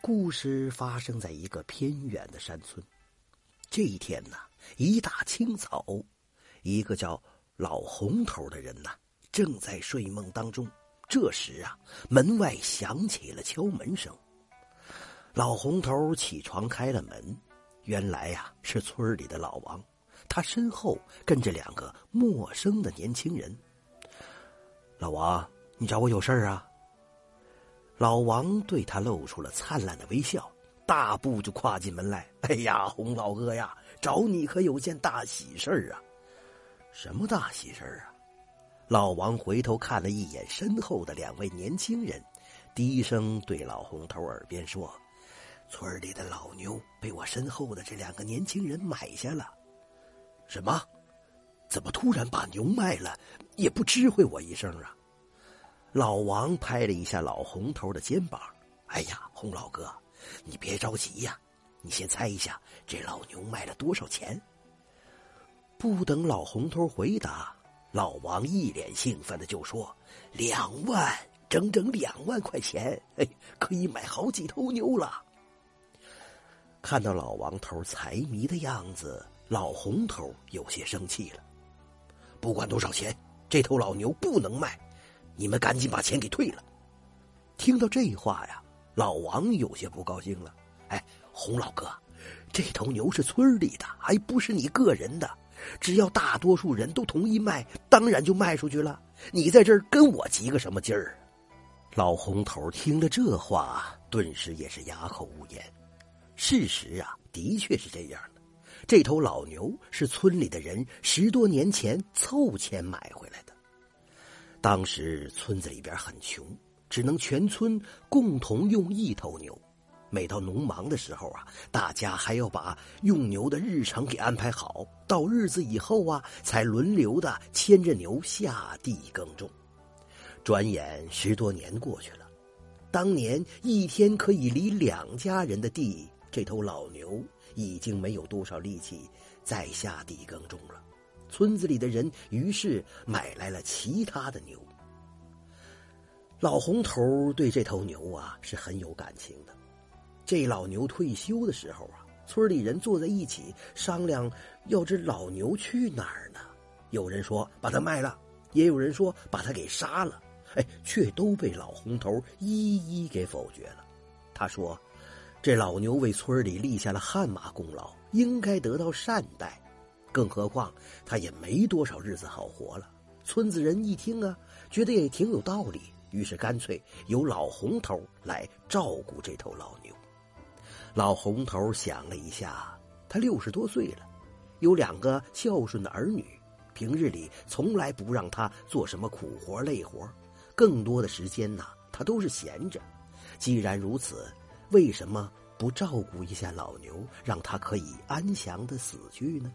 故事发生在一个偏远的山村。这一天呢，一大清早，一个叫老红头的人呐，正在睡梦当中。这时啊，门外响起了敲门声。老红头起床开了门，原来呀是村里的老王，他身后跟着两个陌生的年轻人。老王，你找我有事儿啊？老王对他露出了灿烂的微笑，大步就跨进门来。哎呀，洪老哥呀，找你可有件大喜事儿啊！什么大喜事儿啊？老王回头看了一眼身后的两位年轻人，低声对老红头耳边说：“村里的老牛被我身后的这两个年轻人买下了。”什么？怎么突然把牛卖了？也不知会我一声啊！老王拍了一下老红头的肩膀，“哎呀，洪老哥，你别着急呀，你先猜一下这老牛卖了多少钱。”不等老红头回答，老王一脸兴奋的就说：“两万，整整两万块钱，哎，可以买好几头牛了。”看到老王头财迷的样子，老红头有些生气了。不管多少钱，这头老牛不能卖。你们赶紧把钱给退了！听到这话呀，老王有些不高兴了。哎，洪老哥，这头牛是村里的，还不是你个人的。只要大多数人都同意卖，当然就卖出去了。你在这儿跟我急个什么劲儿？老红头听了这话，顿时也是哑口无言。事实啊，的确是这样的。这头老牛是村里的人十多年前凑钱买回来的。当时村子里边很穷，只能全村共同用一头牛。每到农忙的时候啊，大家还要把用牛的日程给安排好。到日子以后啊，才轮流的牵着牛下地耕种。转眼十多年过去了，当年一天可以犁两家人的地，这头老牛已经没有多少力气再下地耕种了。村子里的人于是买来了其他的牛。老红头对这头牛啊是很有感情的。这老牛退休的时候啊，村里人坐在一起商量，要这老牛去哪儿呢？有人说把它卖了，也有人说把它给杀了。哎，却都被老红头一一给否决了。他说：“这老牛为村里立下了汗马功劳，应该得到善待。”更何况他也没多少日子好活了。村子人一听啊，觉得也挺有道理，于是干脆由老红头来照顾这头老牛。老红头想了一下，他六十多岁了，有两个孝顺的儿女，平日里从来不让他做什么苦活累活，更多的时间呢，他都是闲着。既然如此，为什么不照顾一下老牛，让他可以安详的死去呢？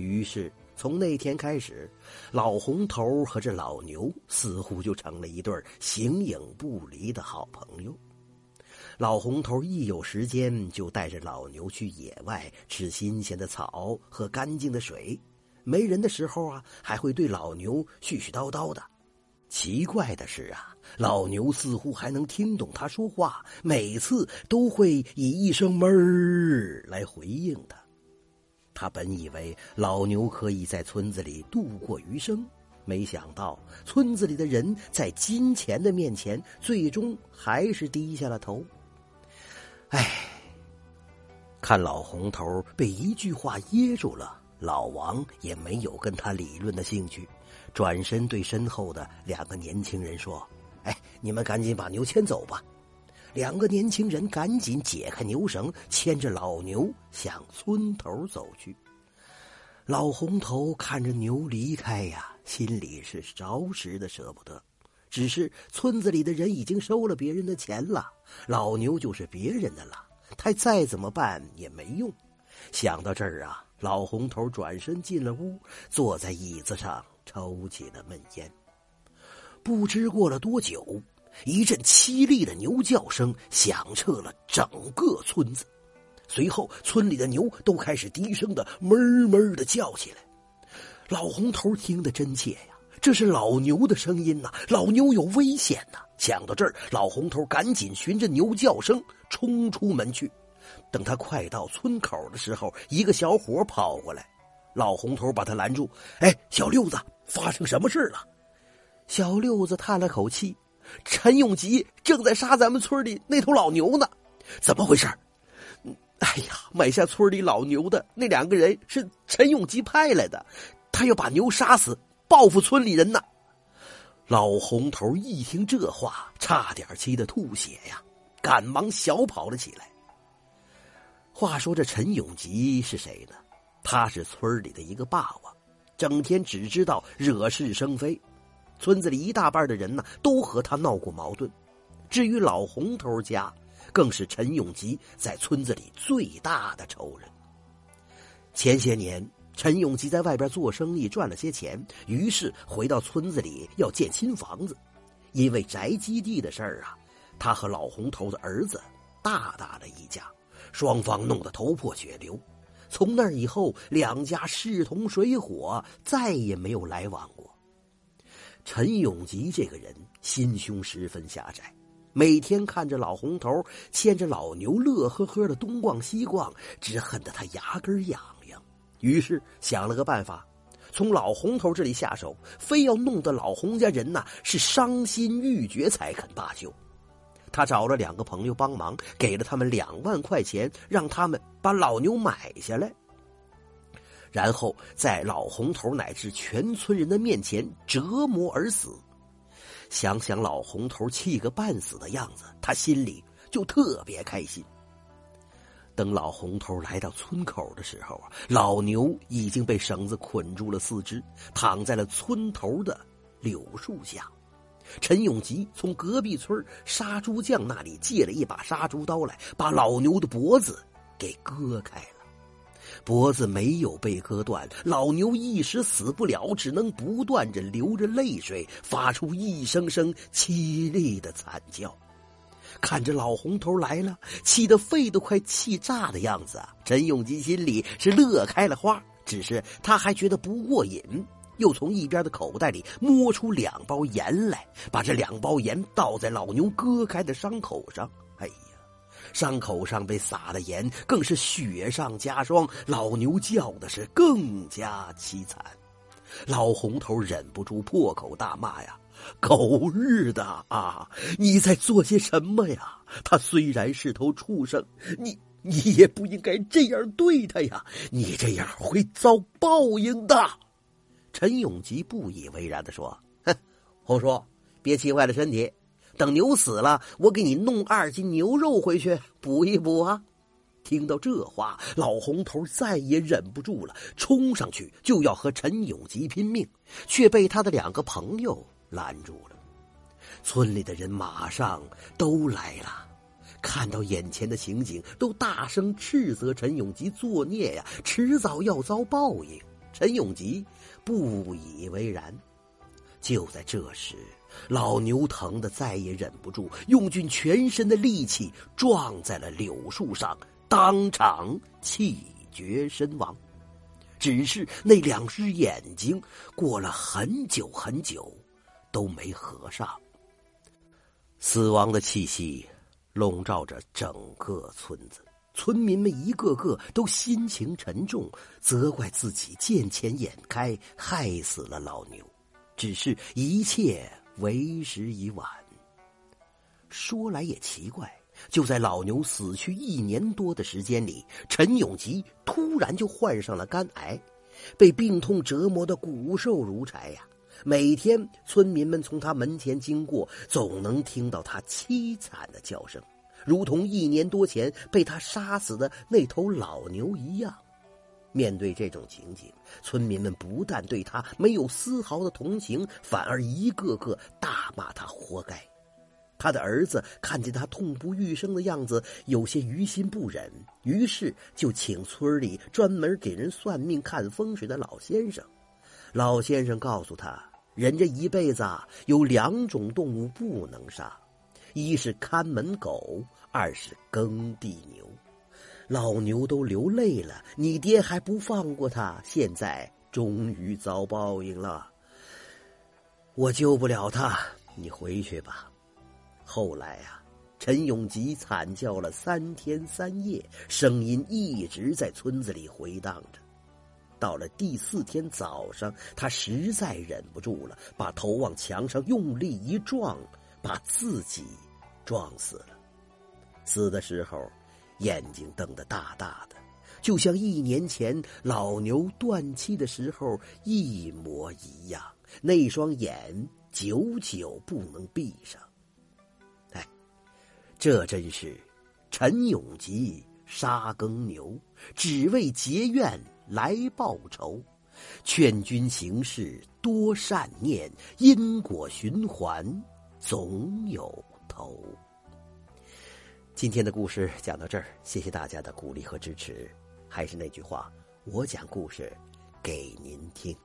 于是，从那天开始，老红头和这老牛似乎就成了一对形影不离的好朋友。老红头一有时间就带着老牛去野外吃新鲜的草、喝干净的水；没人的时候啊，还会对老牛絮絮叨叨的。奇怪的是啊，老牛似乎还能听懂他说话，每次都会以一声“哞”来回应他。他本以为老牛可以在村子里度过余生，没想到村子里的人在金钱的面前，最终还是低下了头。唉，看老红头被一句话噎住了，老王也没有跟他理论的兴趣，转身对身后的两个年轻人说：“哎，你们赶紧把牛牵走吧。”两个年轻人赶紧解开牛绳，牵着老牛向村头走去。老红头看着牛离开呀，心里是着实的舍不得。只是村子里的人已经收了别人的钱了，老牛就是别人的了，他再怎么办也没用。想到这儿啊，老红头转身进了屋，坐在椅子上抽起了闷烟。不知过了多久。一阵凄厉的牛叫声响彻了整个村子，随后村里的牛都开始低声的哞哞的叫起来。老红头听得真切呀，这是老牛的声音呐，老牛有危险呐！想到这儿，老红头赶紧循着牛叫声冲出门去。等他快到村口的时候，一个小伙跑过来，老红头把他拦住：“哎，小六子，发生什么事了？”小六子叹了口气：“陈永吉正在杀咱们村里那头老牛呢，怎么回事？”“哎呀，买下村里老牛的那两个人是陈永吉派来的，他要把牛杀死，报复村里人呢。”老红头一听这话，差点气得吐血呀，赶忙小跑了起来。话说这陈永吉是谁呢？他是村里的一个霸王，整天只知道惹是生非，村子里一大半的人呢都和他闹过矛盾。至于老红头家，更是陈永吉在村子里最大的仇人。前些年，陈永吉在外边做生意赚了些钱，于是回到村子里要建新房子。因为宅基地的事儿啊，他和老红头的儿子大打了一架。双方弄得头破血流，从那以后，两家势同水火，再也没有来往过。陈永吉这个人心胸十分狭窄，每天看着老红头牵着老牛乐呵呵的东逛西逛，只恨得他牙根痒痒。于是想了个办法，从老红头这里下手，非要弄得老洪家人呐是伤心欲绝才肯罢休。他找了两个朋友帮忙，给了他们两万块钱，让他们把老牛买下来，然后在老红头乃至全村人的面前折磨而死。想想老红头气个半死的样子，他心里就特别开心。等老红头来到村口的时候啊，老牛已经被绳子捆住了四肢，躺在了村头的柳树下。陈永吉从隔壁村杀猪匠那里借了一把杀猪刀来，把老牛的脖子给割开了。脖子没有被割断，老牛一时死不了，只能不断着流着泪水，发出一声声凄厉的惨叫。看着老红头来了，气得肺都快气炸的样子！陈永吉心里是乐开了花，只是他还觉得不过瘾。又从一边的口袋里摸出两包盐来，把这两包盐倒在老牛割开的伤口上。哎，伤口上被撒的盐更是雪上加霜，老牛叫的是更加凄惨。老红头忍不住破口大骂呀：“狗日的啊！你在做些什么呀？他虽然是头畜生，你你也不应该这样对他呀！你这样会遭报应的。”陈永吉不以为然的说：“哼，红叔，别气坏了身体。等牛死了，我给你弄二斤牛肉回去补一补啊！”听到这话，老红头再也忍不住了，冲上去就要和陈永吉拼命，却被他的两个朋友拦住了。村里的人马上都来了，看到眼前的情景，都大声斥责陈永吉作孽呀，迟早要遭报应。陈永吉。不以为然。就在这时，老牛疼得再也忍不住，用尽全身的力气撞在了柳树上，当场气绝身亡。只是那两只眼睛过了很久很久都没合上。死亡的气息笼罩着整个村子。村民们一个个都心情沉重，责怪自己见钱眼开，害死了老牛。只是一切为时已晚。说来也奇怪，就在老牛死去一年多的时间里，陈永吉突然就患上了肝癌，被病痛折磨的骨瘦如柴呀。每天村民们从他门前经过，总能听到他凄惨的叫声。如同一年多前被他杀死的那头老牛一样，面对这种情景，村民们不但对他没有丝毫的同情，反而一个个大骂他活该。他的儿子看见他痛不欲生的样子，有些于心不忍，于是就请村里专门给人算命看风水的老先生。老先生告诉他，人这一辈子有两种动物不能杀。一是看门狗，二是耕地牛。老牛都流泪了，你爹还不放过他，现在终于遭报应了。我救不了他，你回去吧。后来啊，陈永吉惨叫了三天三夜，声音一直在村子里回荡着。到了第四天早上，他实在忍不住了，把头往墙上用力一撞，把自己撞死了。死的时候，眼睛瞪得大大的，就像一年前老牛断气的时候一模一样。那双眼久久不能闭上。哎，这真是陈永吉杀耕牛，只为结怨。来报仇，劝君行事多善念，因果循环总有头。今天的故事讲到这儿，谢谢大家的鼓励和支持。还是那句话，我讲故事给您听。